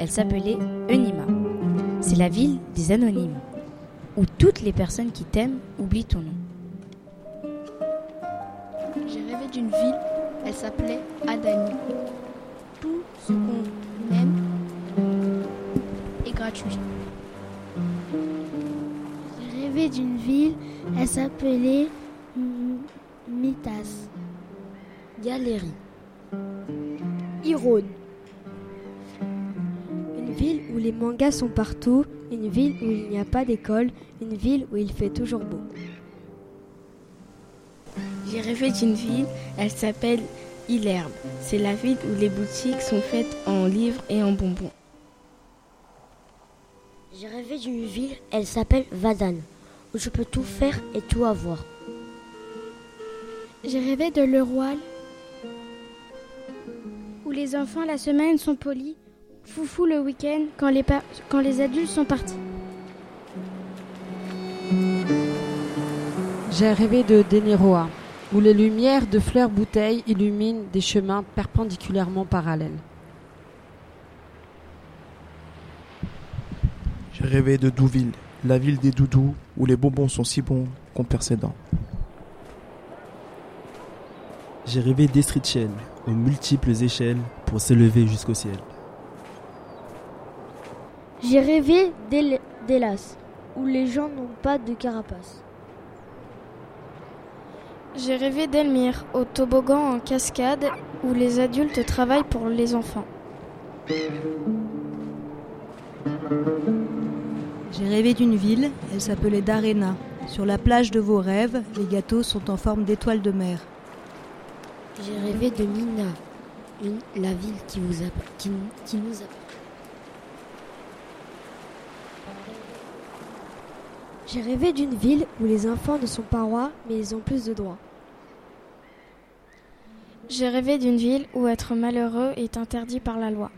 elle s'appelait Enima. C'est la ville des anonymes, où toutes les personnes qui t'aiment oublient ton nom. J'ai rêvé d'une ville, elle s'appelait Adani. Tout ce qu'on aime est gratuit. J'ai rêvé d'une ville, elle s'appelait Mitas. Galerie. Irone. Une ville où les mangas sont partout, une ville où il n'y a pas d'école, une ville où il fait toujours beau. J'ai rêvé d'une ville, elle s'appelle Ilerbe. C'est la ville où les boutiques sont faites en livres et en bonbons. J'ai rêvé d'une ville, elle s'appelle Vadan, où je peux tout faire et tout avoir. J'ai rêvé de Leroy, où les enfants la semaine sont polis, foufou le week-end quand les, pa- quand les adultes sont partis. J'ai rêvé de Deniroa, où les lumières de fleurs bouteilles illuminent des chemins perpendiculairement parallèles. J'ai rêvé de Douville, la ville des doudous, où les bonbons sont si bons qu'on perd ses dents. J'ai rêvé d'Estrichel, aux multiples échelles pour s'élever jusqu'au ciel. J'ai rêvé d'El- d'Hélas, où les gens n'ont pas de carapace. J'ai rêvé d'Elmire, au toboggan en cascade, où les adultes travaillent pour les enfants. J'ai rêvé d'une ville, elle s'appelait Darena. Sur la plage de vos rêves, les gâteaux sont en forme d'étoiles de mer. J'ai rêvé de Mina, une, la ville qui, vous a, qui, qui nous a. J'ai rêvé d'une ville où les enfants ne sont pas rois, mais ils ont plus de droits. J'ai rêvé d'une ville où être malheureux est interdit par la loi.